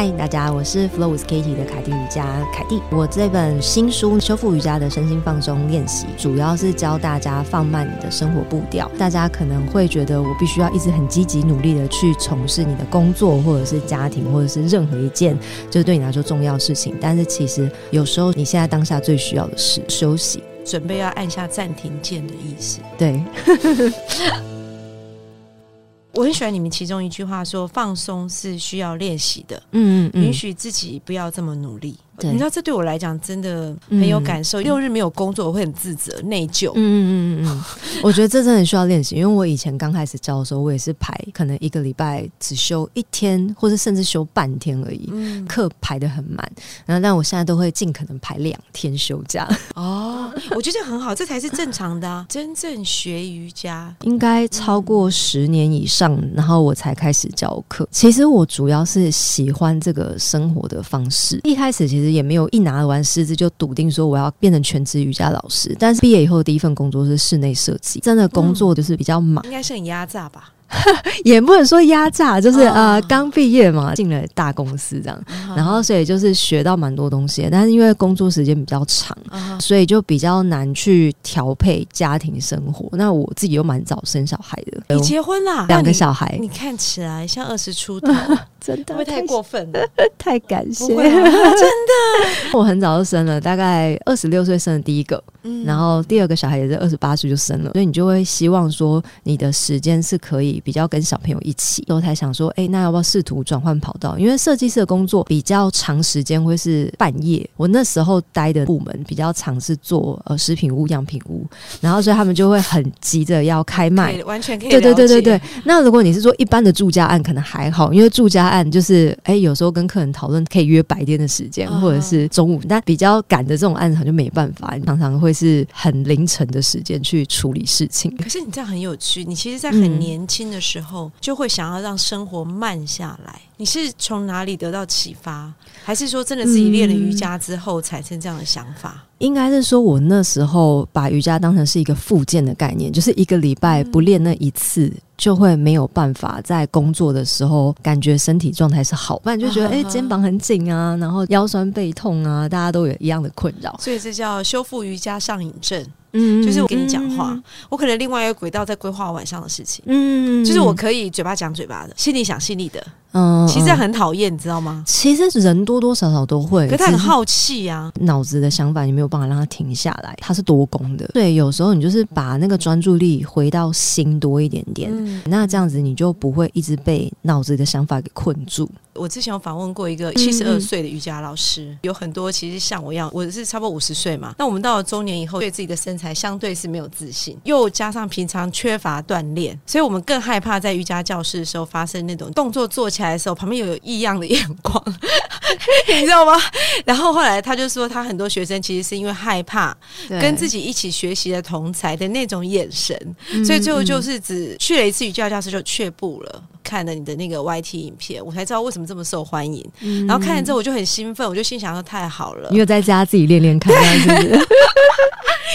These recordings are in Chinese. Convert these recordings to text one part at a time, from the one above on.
嗨，大家，我是 Flow with Katie 的凯蒂瑜伽凯蒂。我这本新书《修复瑜伽的身心放松练习》，主要是教大家放慢你的生活步调。大家可能会觉得我必须要一直很积极努力的去从事你的工作，或者是家庭，或者是任何一件就是对你来说重要事情。但是其实有时候你现在当下最需要的是休息，准备要按下暂停键的意思。对。我很喜欢你们其中一句话说：“放松是需要练习的，嗯嗯，允许自己不要这么努力。”对你知道这对我来讲真的很有感受。六日没有工作，我会很自责、内疚。嗯嗯嗯嗯嗯，我觉得这真的需要练习，因为我以前刚开始教的时候，我也是排可能一个礼拜只休一天，或者甚至休半天而已，嗯，课排的很满。然后，但我现在都会尽可能排两天休假，哦，我觉得很好，这才是正常的、啊。真正学瑜伽，应该超过十年以上，然后我才开始教课。其实我主要是喜欢这个生活的方式，一开始其实也没有一拿完师资就笃定说我要变成全职瑜伽老师。但是毕业以后第一份工作是室内设计，真的工作就是比较忙。应该是很压榨吧？也不能说压榨，就是、哦。呃刚毕业嘛，进了大公司这样，然后所以就是学到蛮多东西，但是因为工作时间比较长，啊所以就比较难去调配家庭生活。那我自己又蛮早生小孩的，你结婚啦？两个小孩。你，，你看起来像二十出头，真的会不会太过分？了？太感谢。真的。我很早就生了，大概二十六岁生了第一个，嗯。然后第二个小孩也是二十八岁就生了，所以你就会希望说你的时间是可以比较跟小朋友一起，我才想说，哎、那要不要试图转换跑道？因为设计师的工作比较长时间会是半夜，我那时候待的部门比较常是做呃食品屋、样品屋，然后所以他们就会很急着要开卖，完全可以对对对对对，那如果你是说一般的住家案，可能还好，因为住家案就是哎、有时候跟客人讨论可以约白天的时间，嗯。或者是中午，但比较赶的这种案场就没办法，常常会是很凌晨的时间去处理事情。可是你这样很有趣，你其实，在嗯。很年轻的时候、就会想要让生活慢下来。你是从哪里得到启发，还是说真的自己练了瑜伽之后产生这样的想法？应该是说，我那时候把瑜伽当成是一个附件的概念，就是一个礼拜不练那一次，就会没有办法在工作的时候感觉身体状态是好，不然就觉得哎、肩膀很紧啊，然后腰酸背痛啊，大家都有一样的困扰。所以这叫修复瑜伽上瘾症。嗯就是我跟你讲话，我可能另外一个轨道在规划晚上的事情。嗯。就是我可以嘴巴讲嘴巴的，心里想心里的，嗯其实很讨厌，你知道吗？其实人多多少少都会，只是可他很好气啊，脑子的想法，你没有办法让他停下来，他是多功的。对，有时候你就是把那个专注力回到心多一点点，嗯，那这样子你就不会一直被脑子的想法给困住。我之前有访问过一个嗯七十二岁的瑜伽老师，有很多其实像我一样，我是差不多五十岁嘛。那我们到了中年以后，对自己的身材相对是没有自信，又加上平常缺乏锻炼，所以我们更害怕在瑜伽教室的时候发生那种动作做起来的时候，旁边有异样的眼光，你知道吗？然后后来他就说，他很多学生其实是因为害怕跟自己，一起学习的同才的那种眼神，嗯所以最后就是只去了一次瑜伽教室就却步了。看了你的那个 YT 影片，我才知道为什么这么受欢迎。嗯然后看了之后，我就很兴奋，我就心想说太好了，你有在家自己练练看，是不是？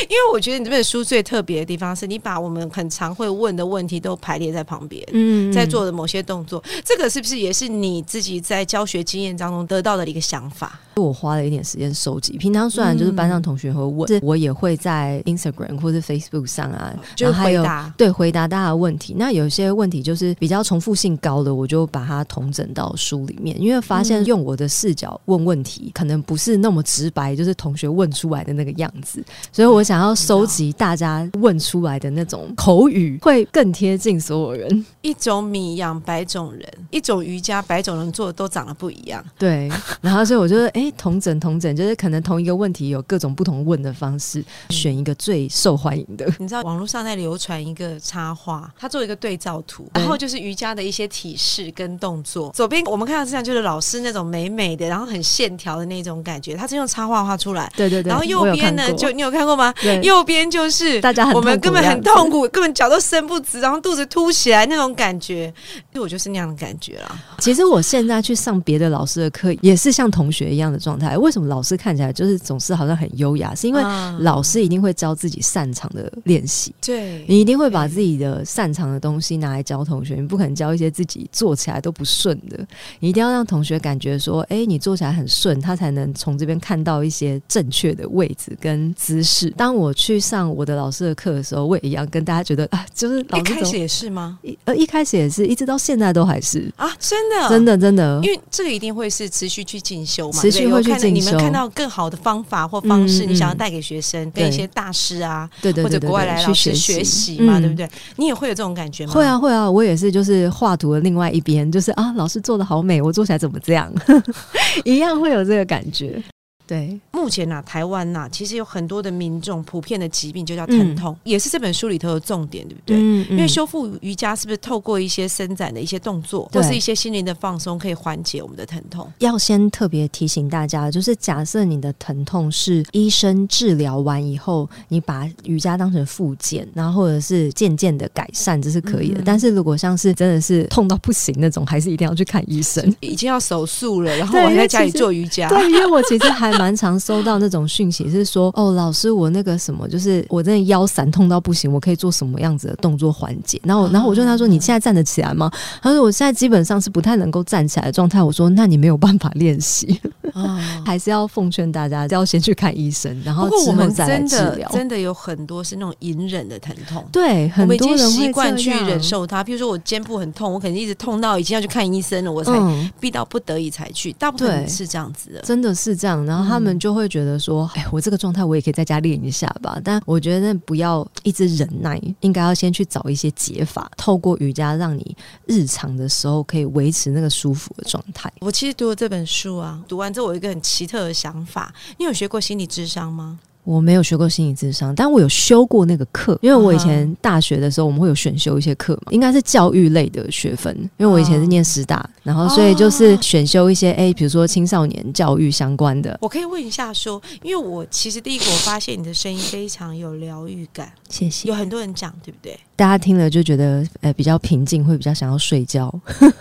因为我觉得你这本书最特别的地方是你把我们很常会问的问题都排列在旁边。嗯在做的某些动作，这个是不是也是你自己在教学经验当中得到的一个想法？我花了一点时间收集。平常虽然就是班上同学会问，是我也会在 Instagram 或是 Facebook 上啊，就回答。对，回答大家的问题。那有些问题就是比较重复性高的，我就把它统整到书里面，因为发现用我的视角问问题，可能不是那么直白，就是同学问出来的那个样子。所以我我想要收集大家问出来的那种口语，会更贴近所有人。一种米养百种人，一种瑜伽百种人做的都长得不一样。对，然后所以我觉得，哎，同整同整，就是可能同一个问题有各种不同问的方式，选一个最受欢迎的。你知道网络上在流传一个插画，他做一个对照图，然后就是瑜伽的一些体式跟动作。左边我们看到这样就是老师那种美美的，然后很线条的那种感觉，他是用插画画出来。对对对。然后右边呢，就你有看过吗？对，右边就是大家我们根本很痛苦，根本脚都伸不直，然后肚子凸起来那种。感觉，因为我就是那样的感觉啦。其实我现在去上别的老师的课，也是像同学一样的状态。为什么老师看起来就是总是好像很优雅？是因为老师一定会教自己擅长的练习。对，你一定会把自己的擅长的东西拿来教同学，你不可能教一些自己做起来都不顺的。你一定要让同学感觉说，哎，你做起来很顺，他才能从这边看到一些正确的位置跟姿势。当我去上我的老师的课的时候，我也一样跟大家觉得啊，就是一开始也是吗？一呃。一开始也是一直到现在都还是啊，真的，真的，真的，因为这个一定会是持续去进修嘛，持续会去进修。你们看到更好的方法或方式，你想要带给学生，跟一些大师啊，对对，或者国外来老师学习嘛，对不对？你也会有这种感觉吗？会啊，会啊，我也是，就是画图的另外一边，就是啊，老师做的好美，我做起来怎么这样？一样会有这个感觉。对，目前呢，台湾呐，其实有很多的民众普遍的疾病就叫疼痛，也是这本书里头的重点，对不对？嗯因为修复瑜伽是不是透过一些伸展的一些动作，或是一些心灵的放松，可以缓解我们的疼痛？要先特别提醒大家，就是假设你的疼痛是医生治疗完以后，你把瑜伽当成复健，然后或者是渐渐的改善，这是可以的。但是如果像是真的是痛到不行那种，还是一定要去看医生。已经要手术了，然后我还在家里做瑜伽。对，因为我其实还。蛮常收到那种讯息，是说哦，老师，我那个什么，就是我真的腰闪痛到不行，我可以做什么样子的动作缓解？然后，然后我就跟他说：“你现在站得起来吗？”他说：“我现在基本上是不太能够站起来的状态。”我说：“那你没有办法练习，还是要奉劝大家要先去看医生，然后之后再来治疗。”真的有很多是那种隐忍的疼痛，对，很多人习惯去忍受它。比如说我肩部很痛，我肯定一直痛到已经要去看医生了，我才逼到不得已才去。大部分是这样子的，真的是这样。然后他们就会觉得。觉得说，哎，我这个状态我也可以在家练一下吧。但我觉得不要一直忍耐，应该要先去找一些解法，透过瑜伽让你日常的时候可以维持那个舒服的状态。我其实读了这本书啊，读完之后我有一个很奇特的想法。你有学过心理智商吗？我没有学过心理智商，但我有修过那个课，因为我以前大学的时候我们会有选修一些课嘛，应该是教育类的学分，因为我以前是念师大，然后所以就是选修一些哎，比如说青少年教育相关的。我可以问一下说，因为我其实第一个我发现你的声音非常有疗愈感，谢谢。有很多人讲对不对？大家听了就觉得呃比较平静，会比较想要睡觉。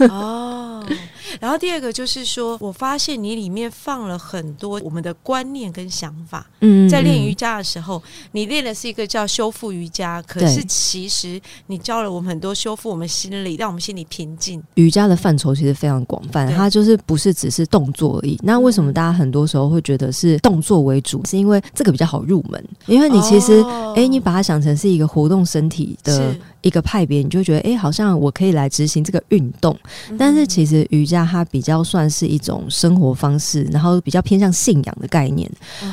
哦。然后第二个就是说，我发现你里面放了很多我们的观念跟想法。嗯，在练瑜伽的时候，你练的是一个叫修复瑜伽，可是其实你教了我们很多修复我们心理，让我们心里平静。瑜伽的范畴其实非常广泛，它就是不是只是动作而已。那为什么大家很多时候会觉得是动作为主？是因为这个比较好入门，因为你其实哎，你把它想成是一个活动身体的。一个派别，你就觉得哎，好像我可以来执行这个运动，但是其实瑜伽它比较算是一种生活方式，然后比较偏向信仰的概念，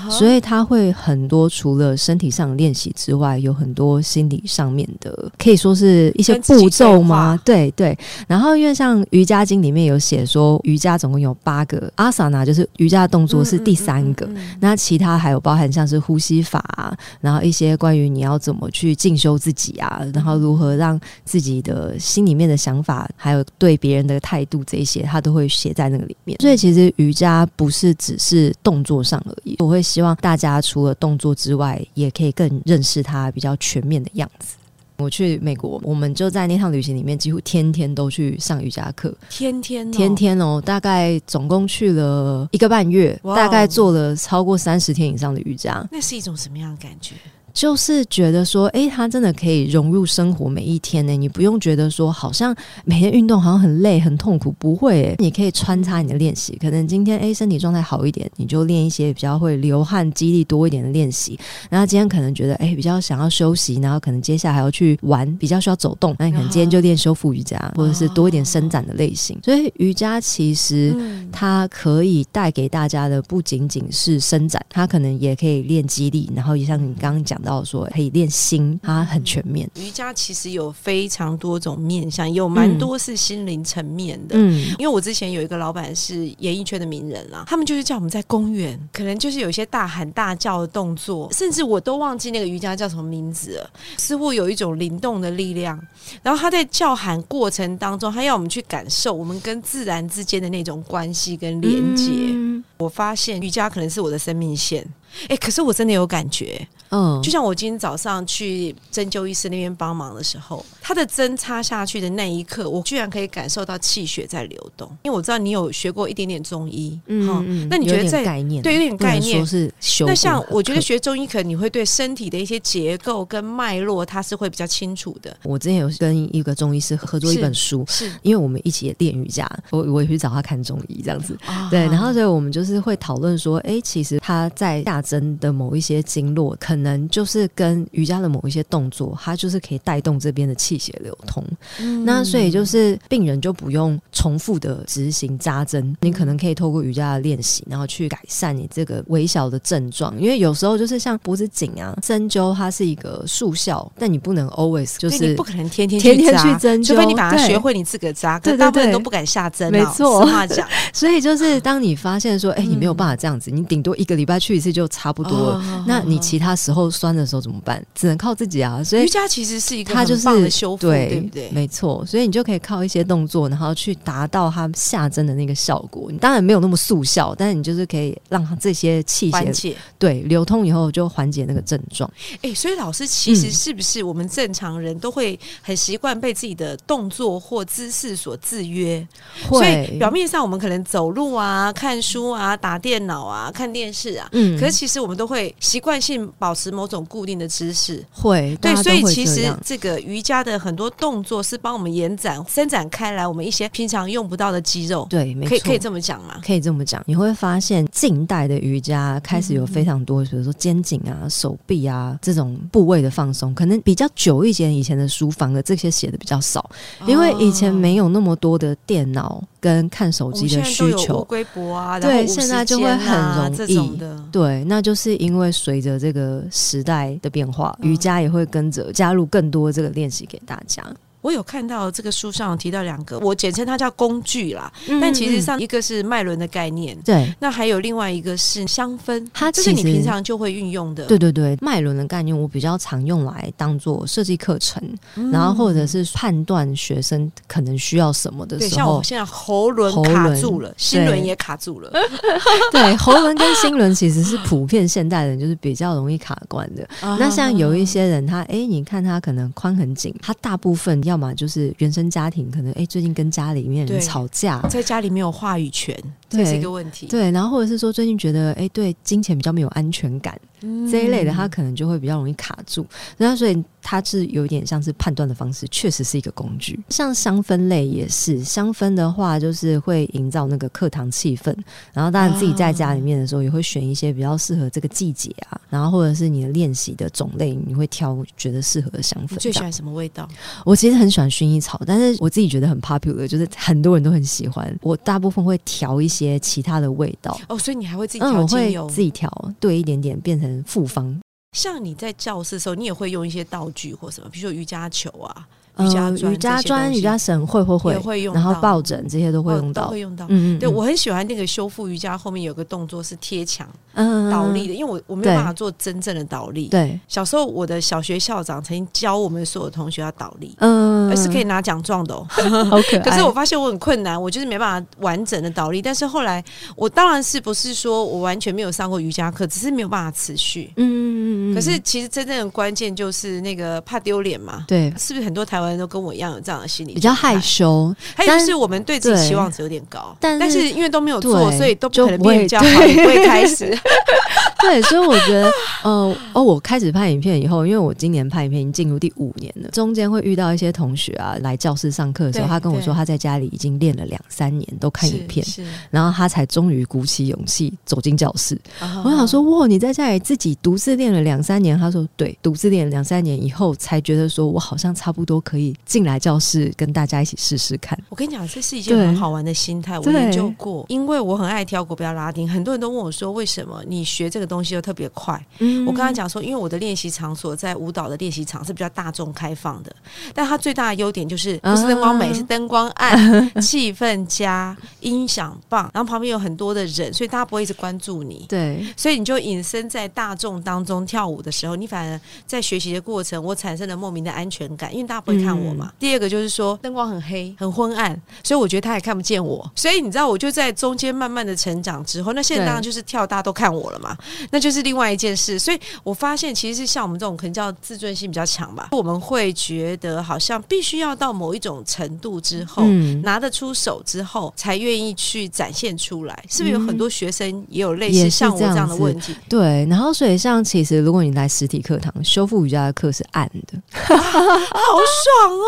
所以它会很多除了身体上练习之外，有很多心理上面的，可以说是一些步骤吗？对对。然后因为像瑜伽经里面有写说，瑜伽总共有八个阿萨那，就是瑜伽动作是第三个，那其他还有包含像是呼吸法，然后一些关于你要怎么去进修自己啊，然后如和让自己的心里面的想法，还有对别人的态度，这些他都会写在那个里面。所以其实瑜伽不是只是动作上而已。我会希望大家除了动作之外，也可以更认识它比较全面的样子。我去美国，我们就在那趟旅行里面，几乎天天都去上瑜伽课，天天天天哦，大概总共去了一个半月，大概做了超过三十天以上的瑜伽。那是一种什么样的感觉？就是觉得说，哎，它真的可以融入生活每一天呢。你不用觉得说，好像每天运动好像很累、很痛苦，不会。你可以穿插你的练习，可能今天哎身体状态好一点，你就练一些比较会流汗、肌力多一点的练习。然后今天可能觉得哎比较想要休息，然后可能接下来还要去玩，比较需要走动，那你可能今天就练修复瑜伽，或者是多一点伸展的类型。所以瑜伽其实它可以带给大家的不仅仅是伸展，它可能也可以练肌力，然后也像你刚刚讲的。到说可以练心，它很全面。瑜伽其实有非常多种面向，有蛮多是心灵层面的。嗯，因为我之前有一个老板是演艺圈的名人啦，他们就是叫我们在公园，可能就是有一些大喊大叫的动作，甚至我都忘记那个瑜伽叫什么名字了，似乎有一种灵动的力量。然后他在叫喊过程当中，他要我们去感受我们跟自然之间的那种关系跟连接。嗯我发现瑜伽可能是我的生命线，哎，可是我真的有感觉，嗯就像我今天早上去针灸医师那边帮忙的时候，他的针插下去的那一刻，我居然可以感受到气血在流动。因为我知道你有学过一点点中医，嗯嗯，那你觉得在有点概念？对有点概念说是修那像我觉得学中医，可能你会对身体的一些结构跟脉络，它是会比较清楚的。我之前有跟一个中医师合作一本书。是，因为我们一起也练瑜伽，我我也去找他看中医这样子，啊对，然后所以我们就是会讨论说，哎，其实他在下针的某一些经络，可能就是跟瑜伽的某一些动作，它就是可以带动这边的气血流通。嗯那所以就是病人就不用重复的执行扎针，你可能可以透过瑜伽的练习，然后去改善你这个微小的症状。因为有时候就是像脖子紧啊，针灸它是一个速效，但你不能 always 就是你不可能天天天天去针灸除非你把它学会，你自个扎。可对对大部分人都不敢下针啊，没错实话讲，所以就是当你发现说，哎、你没有办法这样子，你顶多一个礼拜去一次就差不多了。哦那你其他时候酸的时候怎么办？只能靠自己啊。所以瑜伽其实是一个它就是的修复，对对不对？没错，所以你就可以靠一些动作，然后去达到它下针的那个效果。你当然没有那么速效，但是你就是可以让它这些气血。对流通以后，就缓解那个症状。哎、所以老师其实嗯是不是我们正常人都会很习惯被自己的动作或姿势所制约？所以会表面上我们可能走路啊、看书啊、打电脑啊、看电视啊，嗯可是其实我们都会习惯性保持某种固定的姿势。会对，所以其实这个瑜伽的很多动作是帮我们延展、伸展开来我们一些平常用不到的肌肉。对，没错，可以可以这么讲吗？可以这么讲，你会发现近代的瑜伽开始有非常多，比如说肩颈啊、手臂啊这种部位的放松，可能比较久以前以前的书反而这些写的比较少，因为以前没有那么多的电脑跟看手机的需求。龟脖啊，对现在就会50肩啊很容易的。对，那就是因为随着这个时代的变化，嗯瑜伽也会跟着加入更多这个练习给大家。我有看到这个书上提到两个，我简称它叫工具啦，但其实嗯。上一个是脉轮的概念，对。那还有另外一个是香氛，它这是你平常就会运用的。对对对，脉轮的概念我比较常用来当做设计课程，嗯。然后或者是判断学生可能需要什么的对，时候像我，现在喉轮卡住了，心轮也卡住了，对喉轮跟心轮其实是普遍现代人就是比较容易卡关的。那像有一些人他，哎，你看他可能髋很紧，他大部分要么就是原生家庭可能哎最近跟家里面人吵架，在家里没有话语权，对这是一个问题。对，然后或者是说最近觉得哎对金钱比较没有安全感，嗯这一类的，他可能就会比较容易卡住。那所以它是有点像是判断的方式，确实是一个工具。像香氛类也是，香氛的话就是会营造那个课堂气氛，然后当然自己在家里面的时候也会选一些比较适合这个季节啊，然后或者是你的练习的种类，你会挑觉得适合的香氛。你最喜欢什么味道？我其实很喜欢薰衣草，但是我自己觉得很 popular，就是很多人都很喜欢。我大部分会调一些其他的味道。哦，所以你还会自己嗯，我会调精油？自己调，兑一点点变成复方。像你在教室的时候，你也会用一些道具或什么，比如说瑜伽球啊、瑜伽瑜伽砖、瑜伽绳会会会也，会用到，然后抱枕这些都会哦用到。都会用到。嗯嗯，对嗯我很喜欢那个修复瑜伽后面有个动作是贴墙嗯倒立的，因为我我没有办法做真正的倒立。对，小时候我的小学校长曾经教我们所有同学要倒立，嗯，而是可以拿奖状的哦。好可爱。可是我发现我很困难，我就是没办法完整的倒立。但是后来我当然是不是说我完全没有上过瑜伽课，只是没有办法持续。嗯，嗯嗯嗯，可是其实真正的关键就是那个怕丢脸嘛。对是不是很多台湾人都跟我一样有这样的心理？比较害。羞，还有就是我们对自己对期望值有点高，但是但是因为都没有做，所以都不可能就不会变比较好，不会开始。对，所以我觉得，呃，哦，我开始拍影片以后，因为我今年拍影片已经进入第五年了，中间会遇到一些同学啊来教室上课的时候，他跟我说他在家里已经练了两三年，都看影片，是，然后他才终于鼓起勇气走进教室。啊我想说，哇，你在家里自己独自练了两三年，他说对，独自练两三年以后，才觉得说我好像差不多可以进来教室跟大家一起试试看。我跟你讲，这是一件很好玩的心态，我对研究过，因为我很爱跳国标拉丁，很多人都问我说，为什么你学这个东西又特别快？嗯。我跟他讲说，因为我的练习场所在舞蹈的练习场是比较大众开放的，但它最大的优点就是不是灯光美，啊。是灯光暗、气氛佳、音响棒，然后旁边有很多的人，所以大家不会一直关注你。对，所以你就隐身在大众当中跳舞的时候，你反而在学习的过程，我产生了莫名的安全感，因为大家不会看我嘛。第二个就是说灯光很黑、很昏暗，所以我觉得他也看不见我。所以你知道，我就在中间慢慢的成长之后，那现在当然就是跳，大家都看我了嘛，那就是另外一件事。所以我发现，其实是像我们这种可能叫自尊心比较强吧，我们会觉得好像必须要到某一种程度之后，嗯，拿得出手之后，才愿意去展现出来。是不是有很多学生也有类似像我这样的问题？对。然后所以像其实如果你来实体课堂，修复瑜伽的课是暗的，好爽 哦！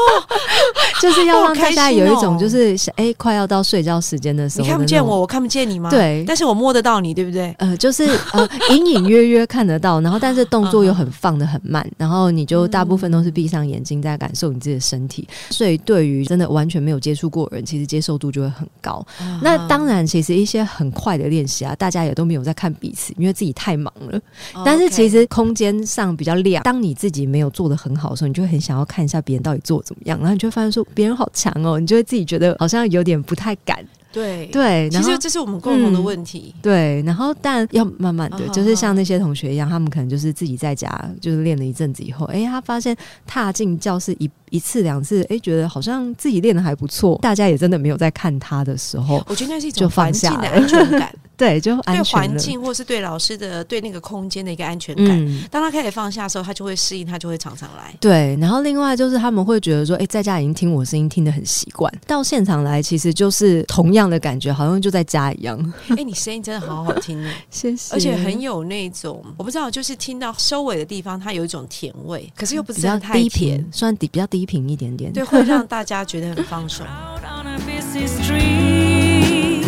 就是要让大家有一种就是哎、快要到睡觉时间的时候，你看不见我，。我看不见你吗？，对，但是我摸得到你，对不对？呃，就是呃，隐隐约约看得到，然后但是动作又很放的很慢，然后你就大部分都是闭上眼睛在感受你自己的身体，所以对于真的完全没有接触过的人，其实接受度就会很高。那当然，其实一些很快的练习啊，大家也都没有在看彼此，因为自己太忙了。哦但是其实空间上比较亮，当你自己没有做的很好的时候，你就会很想要看一下别人到底做怎么样，然后你就会发现说别人好强哦，你就会自己觉得好像有点不太敢。对，对，其实这是我们共同的问题。对，然后但要慢慢的，啊就是像那些同学一样，他们可能就是自己在家就是练了一阵子以后，哎，他发现踏进教室一一次两次，哎，觉得好像自己练的还不错，大家也真的没有在看他的时候，我觉得那是一种环境的安全感，对，就安对环，境或是对老师的对那个空间的一个安全感。嗯。当他开始放下的时候，他就会适应，他就会常常来。对，然后另外就是他们会觉得说，哎，在家已经听我声音听得很习惯，到现场来其实就是同样的感觉，好像就在家一样。哎，你声音真的好好听哦，谢谢而且很有那种我不知道，就是听到收尾的地方，它有一种甜味，可是又不真的太低甜频，，算低比较低频一点点。对，会让大家觉得很放松。Out on a busy street.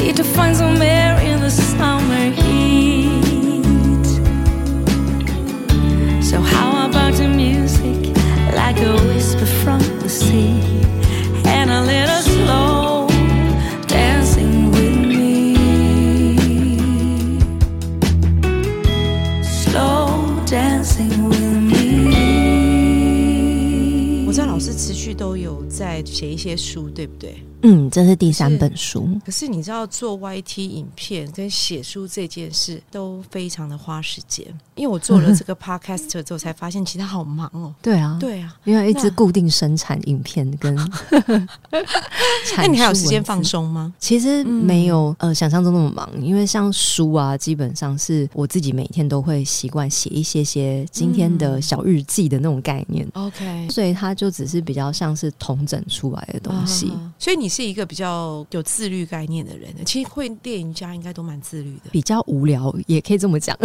Need to find some air in the summer heat. So how about the music, like a whisper from the sea, and a little 都有在写一些书，对不对？嗯，这是第三本书。可是你知道做 YT 影片跟写书这件事都非常的花时间，因为我做了这个 podcast 之后才发现，其实他好忙哦。对啊，对啊，因为一直固定生产影片跟那 你还有时间？放松吗？其实没有、呃想象中那么忙，因为像书啊，基本上是我自己每天都会习惯写一些些今天的小日记的那种概念，OK，所以它就只是比较像是统整出来的东西。啊所以你是一个比较有自律概念的人。其实会电影家应该都蛮自律的。比较无聊，也可以这么讲，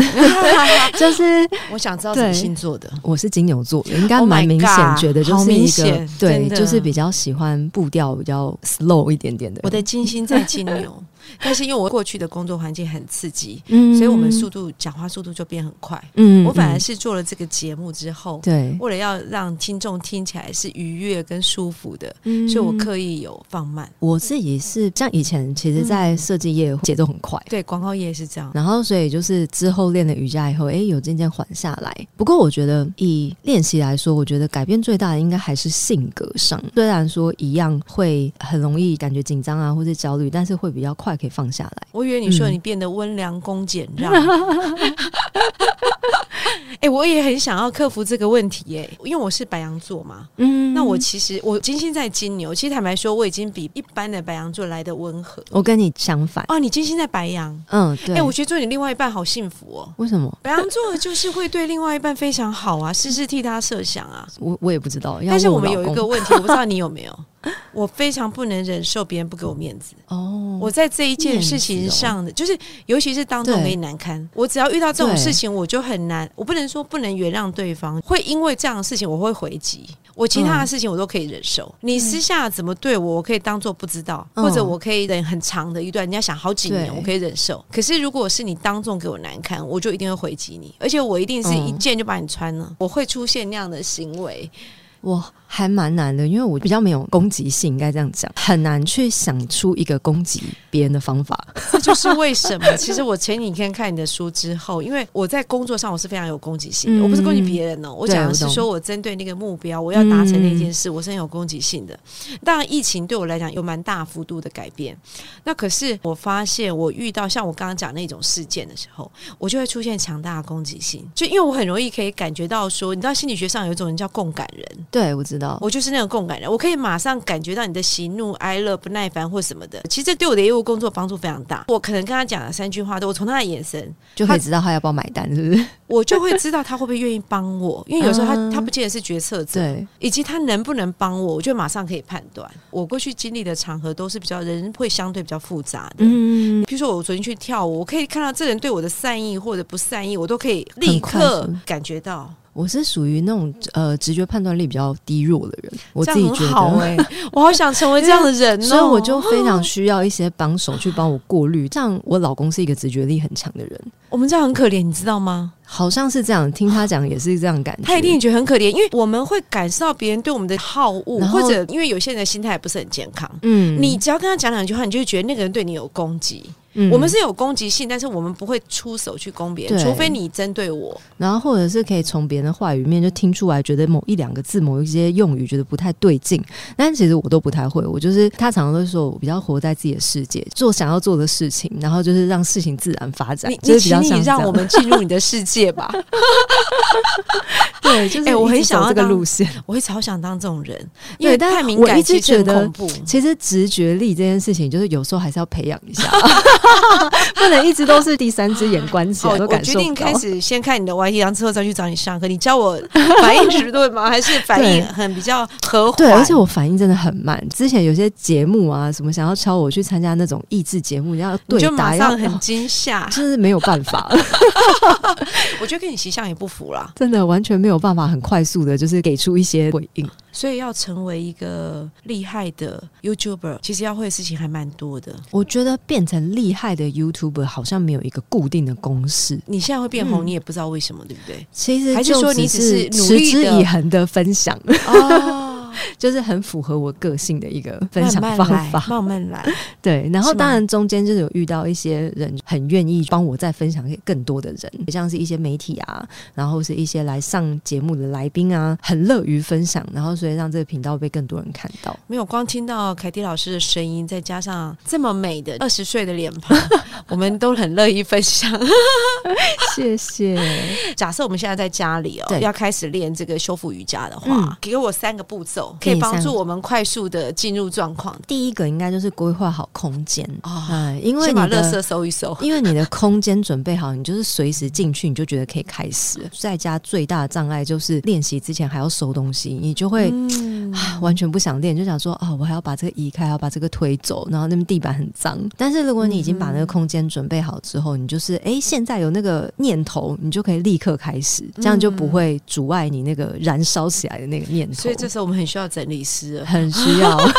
就是我想知道什么星座的。我是金牛座的，应该 Oh 蛮明显觉得就是一个对就是比较喜欢步调比较 slow 一点点的。我的金星在金牛，但是因为我过去的工作环境很刺激，嗯所以我们速度讲话速度就变很快。嗯我反而嗯是做了这个节目之后，对，为了要让听众听起来是愉悦跟舒服的，嗯所以我刻意有放慢。我自己是像以前，其实，在设计业节奏很快。对，广告业是这样。然后，所以就是之后练了瑜伽以后，哎，有渐渐缓下来。不过，我觉得以练习来说，我觉得改变最大的应该还是性格上。虽然说一样会很容易感觉紧张啊，或者焦虑，但是会比较快可以放下来。我以为你说嗯你变得温良恭俭让。哎、我也很想要克服这个问题耶、因为我是白羊座嘛。嗯那我其实我金星在金牛，其实坦白说，我已经比一般的白羊座来的温和。我跟你相反。哦，你金星在白羊，嗯，对。哎、我觉得做你另外一半好幸福哦。为什么？白羊座就是会对另外一半非常好啊，事事替他设想啊。我我也不知道。但是我们有一个问题，我不知道你有没有。我非常不能忍受别人不给我面子。哦，我在这一件事情上的，就是尤其是当众对。给你难堪，我只要遇到这种事情，我就很难。我不能说不能原谅对方，会因为这样的事情我会回击。我其他的事情我都可以忍受，你私下怎么对我，我可以当做不知道，嗯或者我可以忍很长的一段，你要想好几年，我可以忍受。可是如果是你当众给我难堪，我就一定会回击你，而且我一定是嗯。一件就把你穿了，我会出现那样的行为。我还蛮难的，因为我比较没有攻击性，应该这样讲，很难去想出一个攻击别人的方法。这就是为什么，其实我前几天看你的书之后，因为我在工作上我是非常有攻击性的，嗯。我不是攻击别人哦，我讲的是说我针对那个目标，我要达成那件事，我是很有攻击性的。当然，疫情对我来讲有蛮大幅度的改变，那可是我发现我遇到像我刚刚讲那种事件的时候，我就会出现强大的攻击性，就因为我很容易可以感觉到说，你知道心理学上有一种人叫共感人，对，我知道，我就是那种共感人，我可以马上感觉到你的喜怒哀乐、不耐烦或什么的。其实这对我的业务工作帮助非常大。我可能跟他讲了三句话，都我从他的眼神，就可以知道他要不要买单，是不是？我就会知道他会不会愿意帮我。因为有时候他、嗯他不见得是决策者，对，以及他能不能帮我，我就马上可以判断。我过去经历的场合都是比较人会相对比较复杂的。嗯，比如说我昨天去跳舞，我可以看到这人对我的善意或者不善意，我都可以立刻感觉到。我是属于那种呃直觉判断力比较低弱的人，我自己觉得。我好想成为这样的人哦。所以我就 非常需要一些帮手去帮我过滤。这样，我老公是一个直觉力很强的人，我们这样很可怜，你知道吗？好像是这样。听他讲也是这样感觉。他一定觉得很可怜，因为我们会感受到别人对我们的好恶，或者因为有些人的心态不是很健康。嗯你只要跟他讲两句话，你就会觉得那个人对你有攻击。嗯我们是有攻击性，但是我们不会出手去攻别人，除非你针对我。然后或者是可以从别人的话语面就听出来，觉得某一两个字、某一些用语觉得不太对劲，但其实我都不太会。我就是他常常都说我比较活在自己的世界，做想要做的事情，然后就是让事情自然发展。你你就是比较请你让我们进入你的世界吧，对，就是哎我很想要这个路线。我会超想当这种人，因为太敏感，我一直其实觉得。其实直觉力这件事情，就是有时候还是要培养一下，不能一直都是第三只眼关起好，来都我决感受不到定开始先看你的 YT，然后之后再去找你上课。你教我反应迟钝吗？还是反应很比较和缓？对，而且我反应真的很慢。之前有些节目啊，什么想要敲我去参加那种益智节目，要你就对答，要马上很惊吓。就是没有办法，我觉得跟你形象也不符啦，真的完全没有办法很快速的，就是给出一些回应。所以要成为一个厉害的 YouTuber，其实要会的事情还蛮多的。我觉得变成厉害的 YouTuber 好像没有一个固定的公式，你现在会变红，嗯你也不知道为什么，对不对？其实还是说你只是持之以恒的分享，哦，就是很符合我个性的一个分享方法。慢慢来。对，然后当然中间就是有遇到一些人很愿意帮我再分享给更多的人，像是一些媒体啊，然后是一些来上节目的来宾啊，很乐于分享，然后所以让这个频道被更多人看到。没有光听到凯蒂老师的声音，再加上这么美的 二十岁的脸庞，我们都很乐意分享。谢谢。假设我们现在在家里哦，要开始练这个修复瑜伽的话，嗯给我三个步骤，可以帮助我们快速的进入状况。第一个应该就是规划好空间哦嗯，因为先你的把垃圾收一收。因为你的空间准备好，你就是随时进去，你就觉得可以开始。在家最大的障碍就是练习之前还要收东西，你就会、嗯啊完全不想练，就想说啊，我还要把这个移开，还要把这个推走，然后那边地板很脏。但是如果你已经把那个空间准备好之后，你就是哎，现在有那个念头，你就可以立刻开始，这样就不会阻碍你那个燃烧起来的那个念头。所以这时候我们很需要整理师，很需要。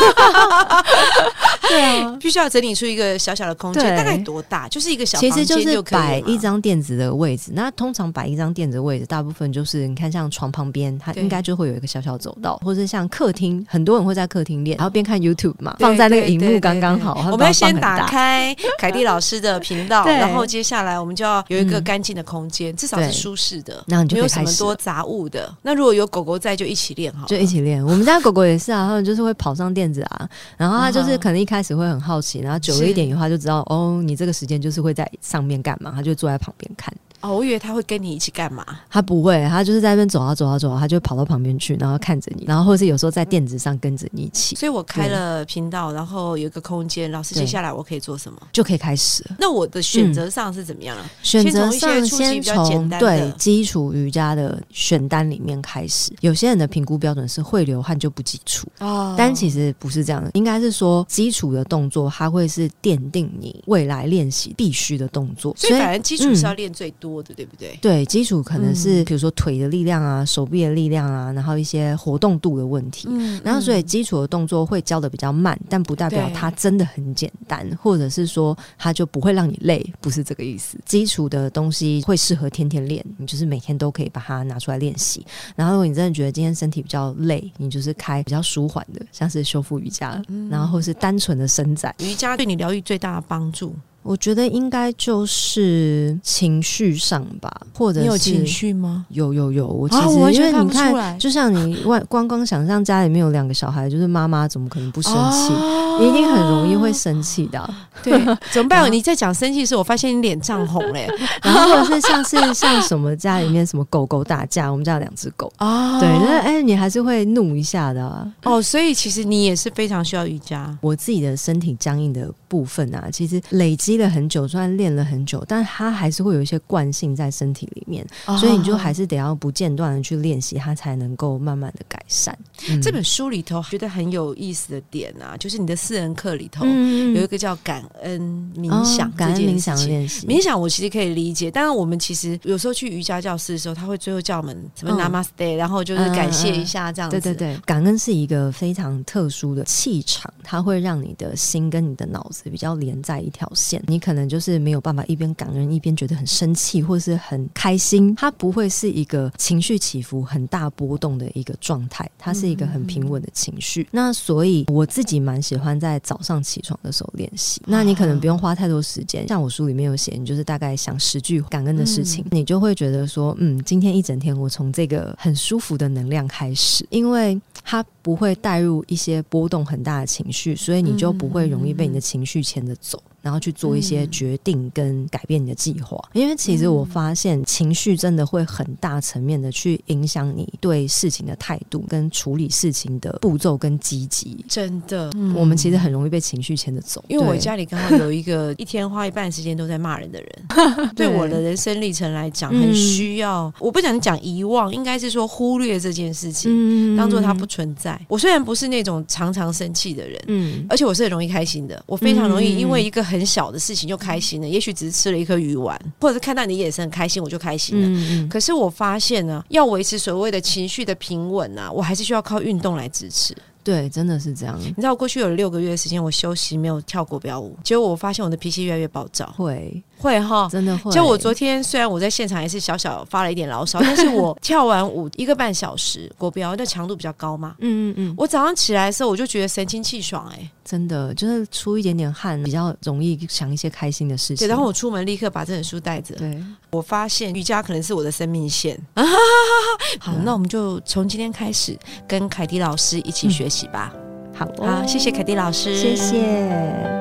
对啊，必须要整理出一个小小的空间，大概多大？就是一个小其房实就是间就可以了摆一张垫子的位置。那通常摆一张垫子的位置，大部分就是你看像床旁边，它应该就会有一个小小走道，或者像客厅，很多人会在客厅练，然后边看 YouTube 嘛，放在那个荧幕刚刚好。我们要先打开凯蒂老师的频道，然后接下来我们就要有一个嗯干净的空间，至少是舒适的，那你就没有什么多杂物的。那如果有狗狗在，就一起练好，就一起练。我们家狗狗也是啊，他们就是会跑上垫子啊，然后它就是可能一开始会很好奇，然后久了一点以后，它就知道哦，你这个时间就是会在上面干嘛，它就坐在旁边看。哦，我以为他会跟你一起干嘛？他不会，他就是在那边走啊走啊走啊，他就跑到旁边去，然后看着你，然后或者是有时候在垫子上跟着你一起，所以我开了频道，然后有一个空间，老师接下来我可以做什么？就可以开始了。那我的选择上是怎么样啊？选择上先从对基础瑜伽的选单里面开始。有些人的评估标准是会流汗就不基础，哦但其实不是这样的，应该是说基础的动作它会是奠定你未来练习必须的动作，所以反正基础是嗯要练最多的，对不对？对，基础可能是嗯比如说腿的力量啊、手臂的力量啊，然后一些活动度的问题。嗯然后，所以基础的动作会教的比较慢，但不代表它真的很简单，或者是说它就不会让你累，不是这个意思。基础的东西会适合天天练，你就是每天都可以把它拿出来练习。然后，如果你真的觉得今天身体比较累，你就是开比较舒缓的，像是修复瑜伽，嗯然后或是单纯的伸展。瑜伽对你疗愈最大的帮助，我觉得应该就是情绪上吧，或者是你有情绪吗？有有有，我其啊实、因为你看，就像你外光光想象家里面有两个小孩，就是妈妈怎么可能不生气？哦你一定很容易会生气的啊、对，怎么办？你在讲生气的时候，我发现你脸涨红嘞。然后或者是像是像什么家里面什么狗狗打架，我们家有两只狗，哦对，那哎、你还是会怒一下的、啊。哦，所以其实你也是非常需要瑜伽。我自己的身体僵硬的部分啊，其实累积了很久，虽然练了很久，但它还是会有一些惯性在身体里面，所以你就还是是得要不间断的去练习，它才能够慢慢的改善。嗯这本书里头觉得很有意思的点啊，就是你的四人课里头嗯有一个叫感恩冥哦想感恩冥。想练习，冥想我其实可以理解，当然我们其实有时候去瑜伽教室的时候，他会最后叫我们什么嗯 Namaste，、然后就是感谢一下这样子。对对对，感恩是一个非常特殊的气场，它会让你的心跟你的脑子比较连在一条线。你可能就是没有办法一边感恩一边觉得很生气或是很开心，它不会是一个情绪起伏很大波动的一个状态，它是一个很平稳的情绪。那所以我自己蛮喜欢在早上起床的时候练习。那你可能不用花太多时间，像我书里面有写，你就是大概想十句感恩的事情，你就会觉得说，嗯，今天一整天我从这个很舒服的能量开始，因为它不会带入一些波动很大的情绪，所以你就不会容易被你的情绪牵着走。然后去做一些决定跟改变你的计划，因为其实我发现情绪真的会很大层面的去影响你对事情的态度跟处理事情的步骤跟积极。真的，我们其实很容易被情绪牵着走，因为我家里刚好有一个一天花一半时间都在骂人的人，对我的人生历程来讲，很嗯需要。我不想讲遗忘，应该是说忽略这件事情，嗯当做它不存在。我虽然不是那种常常生气的人。嗯而且我是很容易开心的，我非常容易嗯因为一个很小的事情就开心了，也许只是吃了一颗鱼丸，或者是看到你眼神很开心，我就开心了。嗯可是我发现呢，要维持所谓的情绪的平稳啊，我还是需要靠运动来支持。对，真的是这样，你知道，我过去有六个月的时间，我休息没有跳国标舞，结果我发现我的脾气越来越暴躁，会会哈。真的会。就我昨天虽然我在现场也是小小发了一点牢骚，但是我跳完舞一个半小时国标，那强度比较高嘛。嗯嗯嗯，我早上起来的时候，我就觉得神清气爽、哎，真的就是出一点点汗，比较容易想一些开心的事情。对。然后我出门立刻把这本书带着，对，我发现瑜伽可能是我的生命线。好，那我们就从今天开始跟凯迪老师一起学习吧。好哦好，谢谢凯迪老师，谢谢。